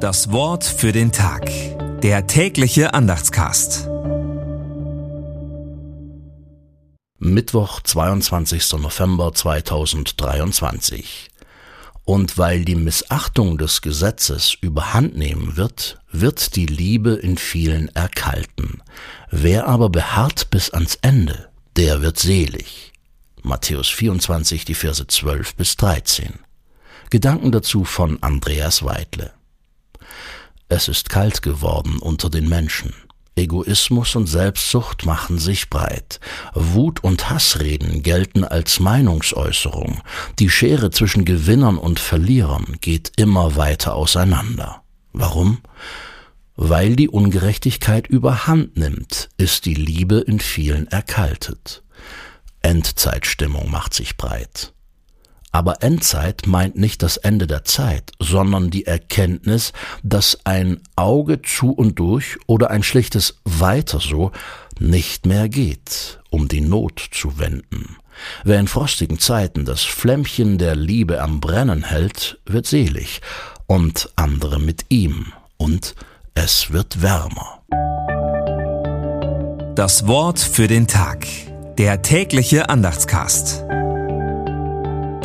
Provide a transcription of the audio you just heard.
Das Wort für den Tag. Der tägliche Andachtscast. Mittwoch, 22. November 2023. Und weil die Missachtung des Gesetzes überhand nehmen wird, wird die Liebe in vielen erkalten. Wer aber beharrt bis ans Ende, der wird selig. Matthäus 24, die Verse 12 bis 13. Gedanken dazu von Andreas Weidle. Es ist kalt geworden unter den Menschen. Egoismus und Selbstsucht machen sich breit. Wut und Hassreden gelten als Meinungsäußerung. Die Schere zwischen Gewinnern und Verlierern geht immer weiter auseinander. Warum? Weil die Ungerechtigkeit überhand nimmt, ist die Liebe in vielen erkaltet. Endzeitstimmung macht sich breit. Aber Endzeit meint nicht das Ende der Zeit, sondern die Erkenntnis, dass ein Auge zu und durch oder ein schlichtes Weiter so nicht mehr geht, um die Not zu wenden. Wer in frostigen Zeiten das Flämmchen der Liebe am Brennen hält, wird selig, und andere mit ihm, und es wird wärmer. Das Wort für den Tag. Der tägliche Andachtscast.